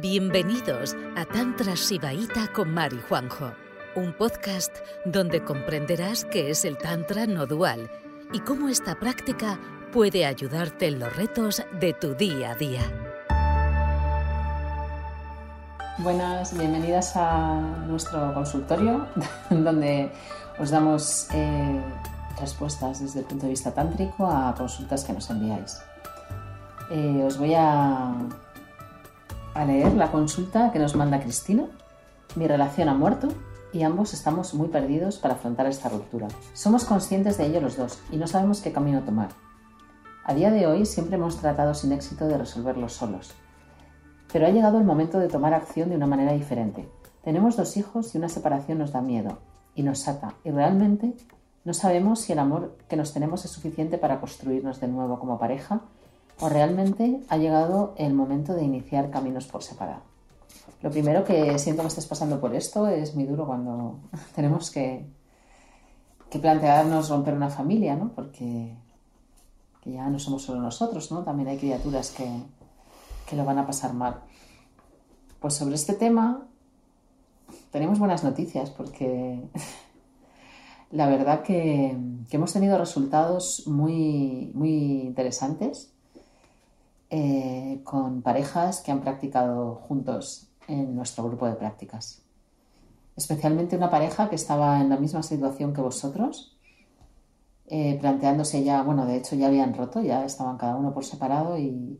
Bienvenidos a Tantra Sibaíta con Mari Juanjo, un podcast donde comprenderás qué es el Tantra no dual y cómo esta práctica puede ayudarte en los retos de tu día a día. Buenas, bienvenidas a nuestro consultorio, donde os damos eh, respuestas desde el punto de vista tántrico a consultas que nos enviáis. Eh, os voy a a leer la consulta que nos manda Cristina. Mi relación ha muerto y ambos estamos muy perdidos para afrontar esta ruptura. Somos conscientes de ello los dos y no sabemos qué camino tomar. A día de hoy siempre hemos tratado sin éxito de resolverlo solos. Pero ha llegado el momento de tomar acción de una manera diferente. Tenemos dos hijos y una separación nos da miedo y nos ata y realmente no sabemos si el amor que nos tenemos es suficiente para construirnos de nuevo como pareja o realmente ha llegado el momento de iniciar caminos por separado. Lo primero que siento que estés pasando por esto es muy duro cuando tenemos que, que plantearnos romper una familia, ¿no? Porque ya no somos solo nosotros, ¿no? También hay criaturas que, que lo van a pasar mal. Pues sobre este tema tenemos buenas noticias porque la verdad que, que hemos tenido resultados muy, muy interesantes eh, con parejas que han practicado juntos en nuestro grupo de prácticas. Especialmente una pareja que estaba en la misma situación que vosotros, eh, planteándose ya, bueno, de hecho ya habían roto, ya estaban cada uno por separado y,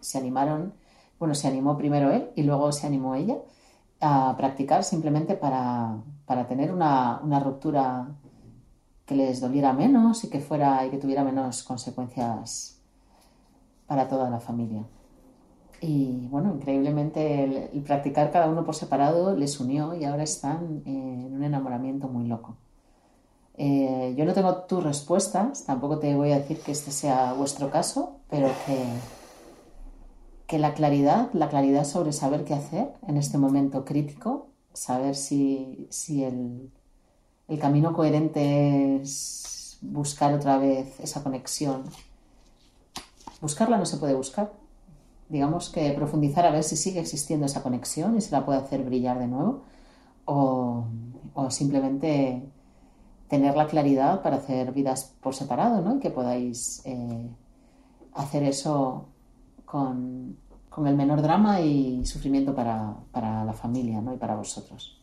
se animaron, bueno, se animó primero él y luego se animó ella a practicar simplemente para, tener una, una, ruptura que les doliera menos y que fuera y que tuviera menos consecuencias para toda la familia. Y bueno, increíblemente el, practicar cada uno por separado les unió y ahora están en un enamoramiento muy loco. Eh, yo no tengo tus respuestas, tampoco te voy a decir que este sea vuestro caso, pero que, que la claridad, la claridad sobre saber qué hacer en este momento crítico, saber si, si el, el camino coherente es buscar otra vez esa conexión Buscarla no se puede buscar. Digamos que profundizar a ver si sigue existiendo esa conexión y se la puede hacer brillar de nuevo o, simplemente tener la claridad para hacer vidas por separado, ¿no? Y que podáis eh, hacer eso con, el menor drama y sufrimiento para, la familia, ¿no? Y para vosotros.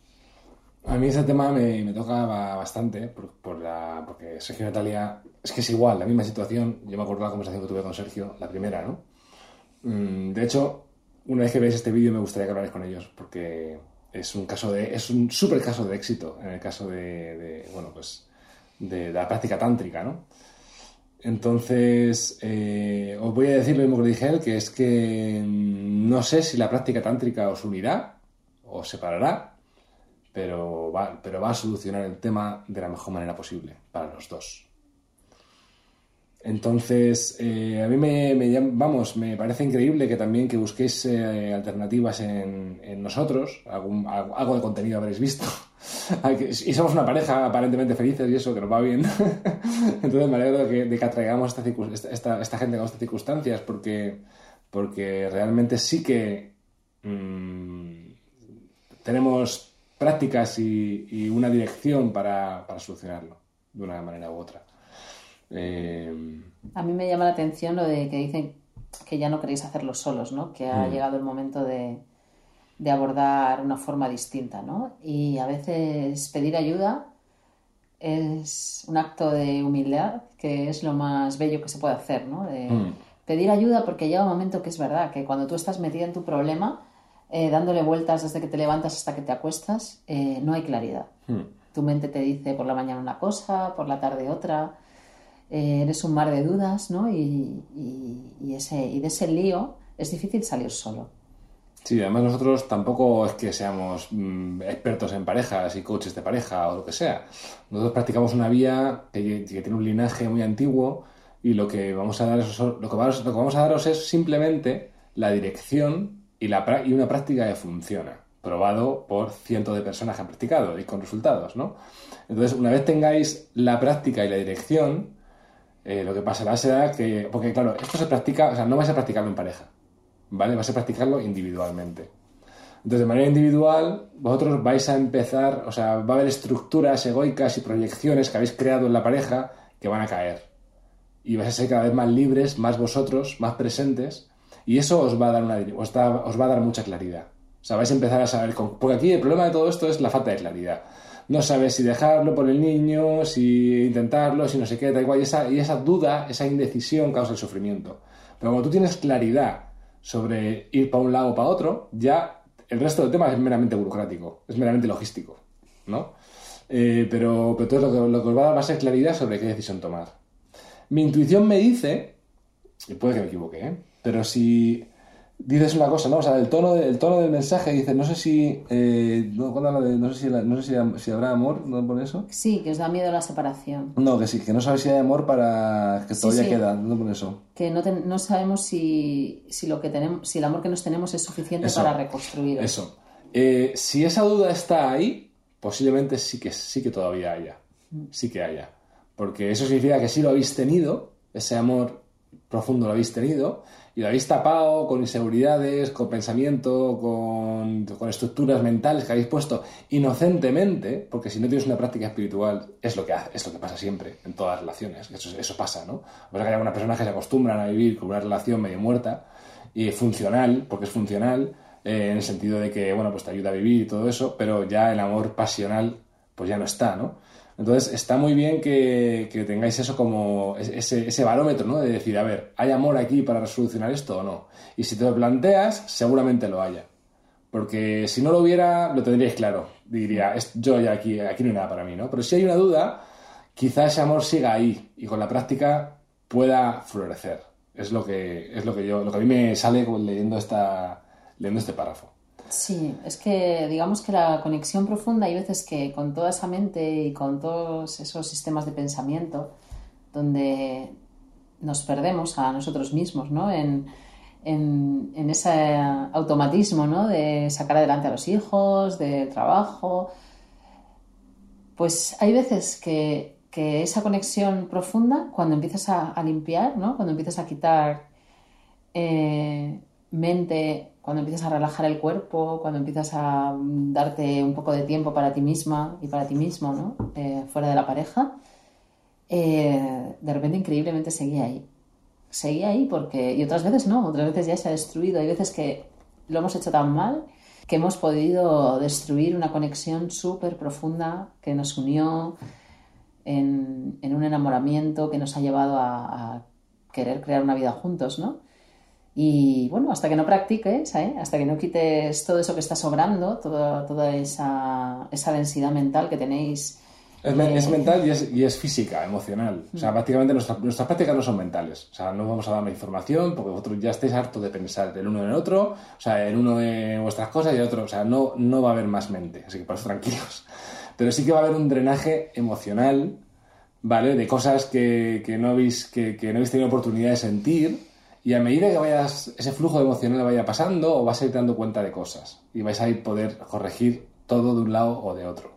A mí ese tema me, toca bastante, porque Sergio y Natalia, es que es igual, la misma situación. Yo me acuerdo de la conversación que tuve con Sergio, la primera, ¿no? Mm, de hecho, una vez que veáis este vídeo me gustaría que hablarais con ellos, porque es un caso de, es un súper caso de éxito en el caso de, bueno, pues, de, la práctica tántrica, ¿no? Entonces, eh, os voy a decir lo mismo que dije él, que es que no sé si la práctica tántrica os unirá o separará, pero va, pero va a solucionar el tema de la mejor manera posible para los dos. Entonces, eh, a mí me, vamos, me parece increíble que también que busquéis eh, alternativas en, nosotros, algo, de contenido habréis visto. y somos una pareja aparentemente felices y eso, que nos va bien. Entonces me alegro de que, atraigamos esta, esta, gente con estas circunstancias, porque, porque realmente sí que mm, tenemos prácticas y, una dirección para, solucionarlo de una manera u otra. Eh, A mí me llama la atención lo de que dicen que ya no queréis hacerlo solos, ¿no? Que ha mm. llegado el momento de, abordar una forma distinta, ¿no? Y a veces pedir ayuda es un acto de humildad que es lo más bello que se puede hacer, ¿no? De mm. pedir ayuda porque llega un momento que es verdad, que cuando tú estás metida en tu problema, eh, dándole vueltas desde que te levantas hasta que te acuestas, eh, no hay claridad. Hmm. Tu mente te dice por la mañana una cosa, por la tarde otra, eh, eres un mar de dudas, ¿no? Y, ese, y de ese lío es difícil salir solo. Sí, además nosotros tampoco es que seamos mm, expertos en parejas y coaches de pareja o lo que sea. Nosotros practicamos una vía que, tiene un linaje muy antiguo y lo que vamos a daros, lo que vamos, lo que vamos a daros es simplemente la dirección y, la, una práctica que funciona, probado por cientos de personas que han practicado y con resultados, ¿no? Entonces, una vez tengáis la práctica y la dirección, eh, lo que pasará será que, porque claro, esto se practica, o sea, no vais a practicarlo en pareja, ¿vale? Vas a practicarlo individualmente. Entonces, de manera individual, vosotros vais a empezar, o sea, va a haber estructuras egoicas y proyecciones que habéis creado en la pareja que van a caer. Y vais a ser cada vez más libres, más vosotros, más presentes, y eso os va a dar, una, os, os va a dar mucha claridad. O sea, vais a empezar a saber, porque aquí el problema de todo esto es la falta de claridad. No sabes si dejarlo por el niño, si intentarlo, si no sé qué, da igual. Y esa, y esa duda, esa indecisión causa el sufrimiento. Pero cuando tú tienes claridad sobre ir para un lado o para otro, ya el resto del tema es meramente burocrático, es meramente logístico, ¿no? Eh, pero, pero todo lo que, lo que os va a dar va a ser claridad sobre qué decisión tomar. Mi intuición me dice, y puede que me equivoque, ¿eh? pero si dices una cosa, ¿no? O sea, el tono, de, tono del mensaje dice, no sé si, eh, no, no, sé si, no sé si, habrá amor, ¿no pone eso? Sí, que os da miedo la separación. No, que sí, que no sabes si hay amor para que todavía queda, no pone eso. Que no, no sabemos si, si, lo que tenemos, si el amor que nos tenemos es suficiente para reconstruir. Eso. Eh, si esa duda está ahí, posiblemente sí que, sí que todavía haya. Mm. Sí que haya. Porque eso significa que sí lo habéis tenido, ese amor profundo lo habéis tenido, y lo habéis tapado con inseguridades, con pensamiento, con, estructuras mentales que habéis puesto inocentemente, porque si no tienes una práctica espiritual, es lo que, es lo que pasa siempre en todas las relaciones, eso, eso pasa, ¿no? O sea que hay algunas personas que se acostumbran a vivir con una relación medio muerta y funcional, porque es funcional, eh, en el sentido de que, bueno, pues te ayuda a vivir y todo eso, pero ya el amor pasional, pues ya no está, ¿no? Entonces está muy bien que, tengáis eso como ese, ese, barómetro, ¿no? De decir, a ver, ¿hay amor aquí para resolucionar esto o no? Y si te lo planteas, seguramente lo haya. Porque si no lo hubiera, lo tendríais claro. Diría, yo ya aquí, aquí no hay nada para mí, ¿no? Pero si hay una duda, quizás ese amor siga ahí y con la práctica pueda florecer. Es lo que, es lo que yo, lo que a mí me sale leyendo, esta, leyendo este párrafo. Sí, es que digamos que la conexión profunda hay veces que con toda esa mente y con todos esos sistemas de pensamiento donde nos perdemos a nosotros mismos, ¿no? En, ese automatismo, ¿no? De sacar adelante a los hijos, de trabajo. Pues hay veces que, esa conexión profunda, cuando empiezas a, limpiar, ¿no? Cuando empiezas a quitar eh, mente, cuando empiezas a relajar el cuerpo, cuando empiezas a darte un poco de tiempo para ti misma y para ti mismo, ¿no? Eh, fuera de la pareja, eh, de repente increíblemente seguía ahí. Seguía ahí porque, y otras veces no, otras veces ya se ha destruido. Hay veces que lo hemos hecho tan mal que hemos podido destruir una conexión súper profunda que nos unió en, un enamoramiento que nos ha llevado a querer crear una vida juntos, ¿no? Y bueno, hasta que no practiques, ¿eh? hasta que no quites todo eso que está sobrando, toda, toda esa, esa densidad mental que tenéis. Es, es eh, mental y es, y es, física, emocional. O sea, mm. prácticamente nuestras, nuestras prácticas no son mentales. O sea, no vamos a dar una información porque vosotros ya estáis hartos de pensar del uno en el otro, o sea, en uno de vuestras cosas y el otro. O sea, no, no va a haber más mente. Así que por eso tranquilos. Pero sí que va a haber un drenaje emocional, ¿vale? De cosas que, que no, habéis, que, que no habéis tenido oportunidad de sentir y a medida que vayas, ese flujo emocional vaya pasando, o vas a ir dando cuenta de cosas. Y vais a ir poder corregir todo de un lado o de otro.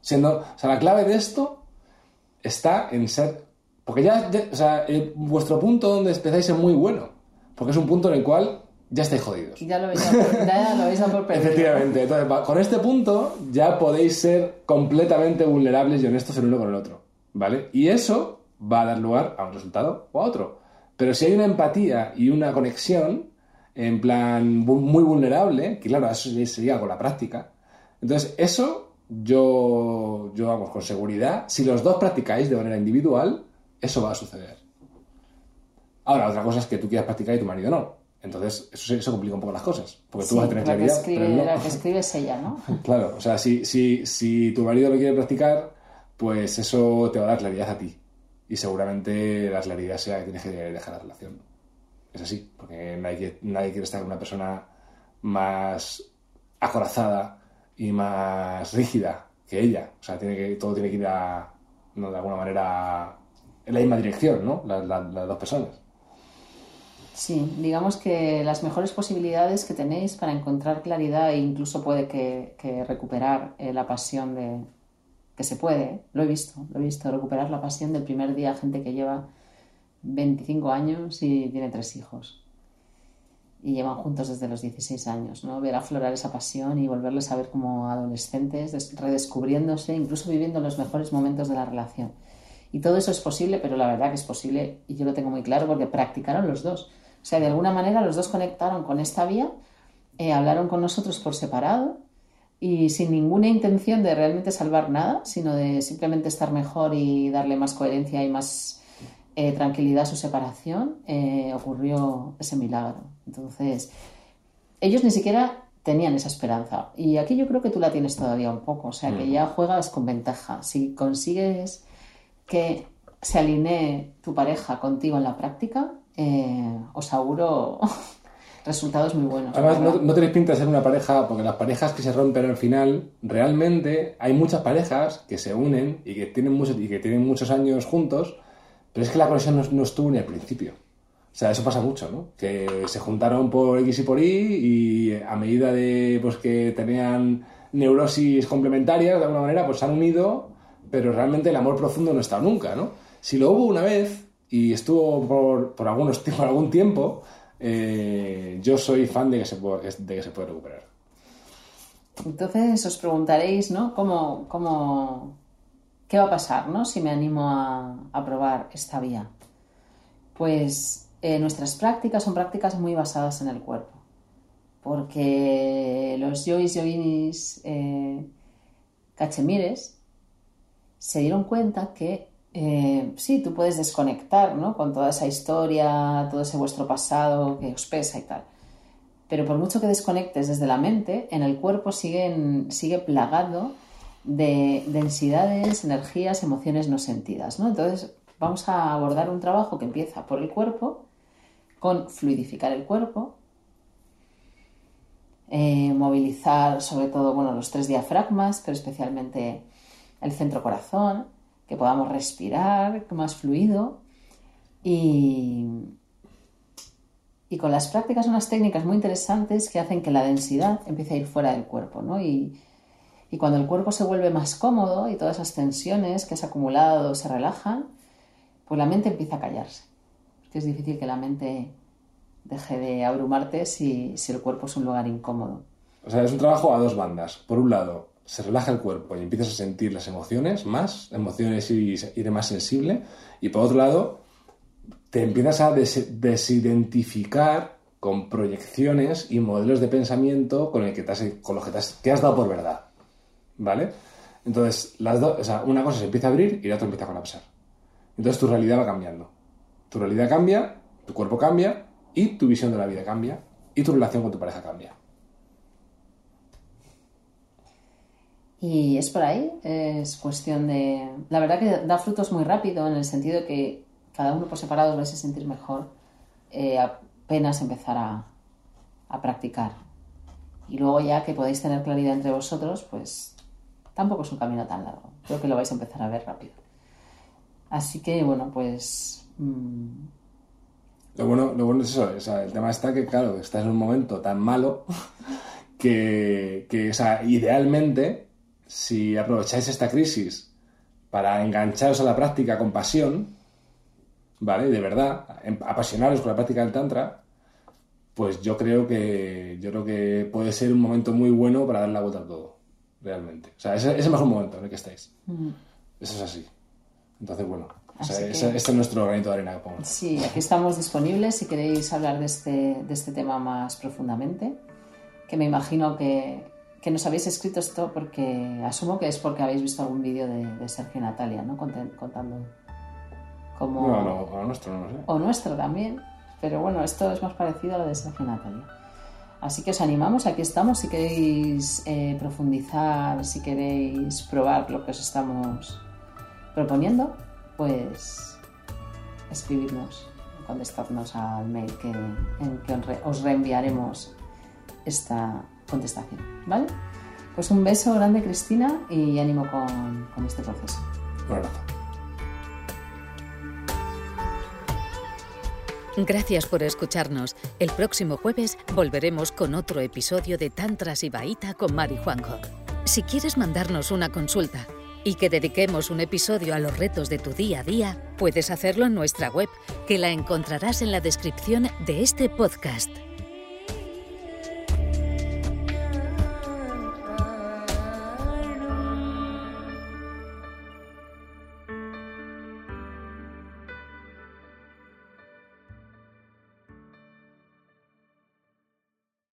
Siendo, o sea, la clave de esto está en ser. Porque ya, o sea, vuestro punto donde empezáis es muy bueno. Porque es un punto en el cual ya estáis jodidos. Ya lo veis ya lo veis a por Efectivamente. Entonces, con este punto ya podéis ser completamente vulnerables y honestos el uno con el otro. ¿Vale? Y eso va a dar lugar a un resultado o a otro. Pero si hay una empatía y una conexión, en plan muy vulnerable, que claro, eso sería con la práctica. Entonces, eso yo, yo vamos, con seguridad, si los dos practicáis de manera individual, eso va a suceder. Ahora, otra cosa es que tú quieras practicar y tu marido no. Entonces, eso, eso complica un poco las cosas. Porque tú vas a tener claridad. Que escribe, La que escribe es ella, ¿no? claro, o sea, si, si, si tu marido lo quiere practicar, pues eso te va a dar claridad a ti y seguramente la claridad sea que tienes que dejar la relación. Es así, porque nadie, nadie quiere estar con una persona más acorazada y más rígida que ella. O sea, tiene que, todo tiene que ir a, de alguna manera en la misma dirección, ¿no? las dos personas. Sí, digamos que las mejores posibilidades que tenéis para encontrar claridad e incluso puede que, recuperar eh, la pasión de, que se puede, lo he visto, lo he visto, recuperar la pasión del primer día, gente que lleva 25 años y tiene tres hijos. y llevan juntos desde los 16 años, ¿no? Ver aflorar esa pasión y volverles a ver como adolescentes, redescubriéndose, incluso viviendo los mejores momentos de la relación. Y todo eso es posible, pero la verdad que es posible, y yo lo tengo muy claro, porque practicaron los dos. O sea, de alguna manera los dos conectaron con esta vía, eh, hablaron con nosotros por separado y sin ninguna intención de realmente salvar nada, sino de simplemente estar mejor y darle más coherencia y más eh, tranquilidad a su separación, eh, ocurrió ese milagro. Entonces, ellos ni siquiera tenían esa esperanza. Y aquí yo creo que tú la tienes todavía un poco. O sea, que mm. ya juegas con ventaja. Si consigues que se alinee tu pareja contigo en la práctica, eh, os aseguro resultados muy buenos. Además, no, tenéis pinta de ser una pareja, porque las parejas que se rompen al final, realmente hay muchas parejas que se unen y que tienen, muchos, y que tienen muchos años juntos pero es que la conexión no, estuvo ni al principio. O sea, eso pasa mucho, ¿no? Que se juntaron por X y por Y y a medida de pues, que tenían neurosis complementarias, de alguna manera, pues se han unido, pero realmente el amor profundo no está nunca, ¿no? Si lo hubo una vez y estuvo por, por, algunos, por algún tiempo, eh, yo soy fan de que, se puede, de que se recuperar. Entonces os preguntaréis, ¿no? ¿Cómo, cómo, ¿Qué va a pasar ¿no? si me animo a, probar esta vía? Pues eh, nuestras prácticas son prácticas muy basadas en el cuerpo, porque los yogis, yoginis, eh, cachemires se dieron cuenta que eh, sí, tú puedes desconectar ¿no? con toda esa historia, todo ese vuestro pasado que os pesa y tal. Pero por mucho que desconectes desde la mente, en el cuerpo sigue plagado de densidades, energías, emociones no sentidas. ¿no? Entonces, vamos a abordar un trabajo que empieza por el cuerpo, con fluidificar el cuerpo, eh, movilizar sobre todo bueno, los tres diafragmas, pero especialmente el centro corazón, que podamos respirar más fluido y, y con las prácticas unas técnicas muy interesantes que hacen que la densidad empiece a ir fuera del cuerpo ¿no? y, y cuando el cuerpo se vuelve más cómodo y todas esas tensiones que has acumulado se relajan, pues la mente empieza a callarse. que es difícil que la mente deje de abrumarte si, el cuerpo es un lugar incómodo. O sea, es un trabajo a dos bandas. Por un lado, se relaja el cuerpo y empiezas a sentir las emociones más, emociones y, y más sensible. Y por otro lado, te empiezas a desidentificar con proyecciones y modelos de pensamiento con, el que con los que, te has, que has dado por verdad. ¿vale? Entonces, las dos, o sea, una cosa se empieza a abrir y la otra empieza a colapsar. Entonces tu realidad va cambiando. Tu realidad cambia, tu cuerpo cambia y tu visión de la vida cambia y tu relación con tu pareja cambia. Y es por ahí, es cuestión de... La verdad que da frutos muy rápido en el sentido de que cada uno por separado vais a sentir mejor eh, apenas empezar a, a practicar. Y luego ya que podéis tener claridad entre vosotros, pues tampoco es un camino tan largo. Creo que lo vais a empezar a ver rápido. Así que, bueno, pues... Mm, lo, bueno, lo bueno es eso, el tema está que, claro, estás en un momento tan malo que, que o sea, idealmente, si aprovecháis esta crisis para engancharos a la práctica con pasión, ¿vale? De verdad, em, apasionaros con la práctica del Tantra, pues yo creo que yo creo que puede ser un momento muy bueno para dar la vuelta a todo realmente. O sea, es, es el mejor momento en el que estáis. Eso es así. Entonces, bueno, este es nuestro granito de arena Sí, aquí estamos disponibles si queréis hablar de este, de este tema más profundamente, que me imagino que, que nos habéis escrito esto porque asumo que es porque habéis visto algún vídeo de, Sergio y Natalia, ¿no? Contando. No, no, o nuestro, no sé. O nuestro también, pero bueno, esto es más parecido a lo de Sergio y Natalia. Así que os animamos, aquí estamos si queréis eh, profundizar, si queréis probar lo que os estamos proponiendo, pues escribirnos, contestarnos al mail que, en que os reenviaremos esta contestación. ¿Vale? Pues un beso grande Cristina y ánimo con, con este proceso. Un abrazo. Gracias por escucharnos. El próximo jueves volveremos con otro episodio de Tantras y Baita con Mari Juanjo. Si quieres mandarnos una consulta y que dediquemos un episodio a los retos de tu día a día, puedes hacerlo en nuestra web, que la encontrarás en la descripción de este podcast.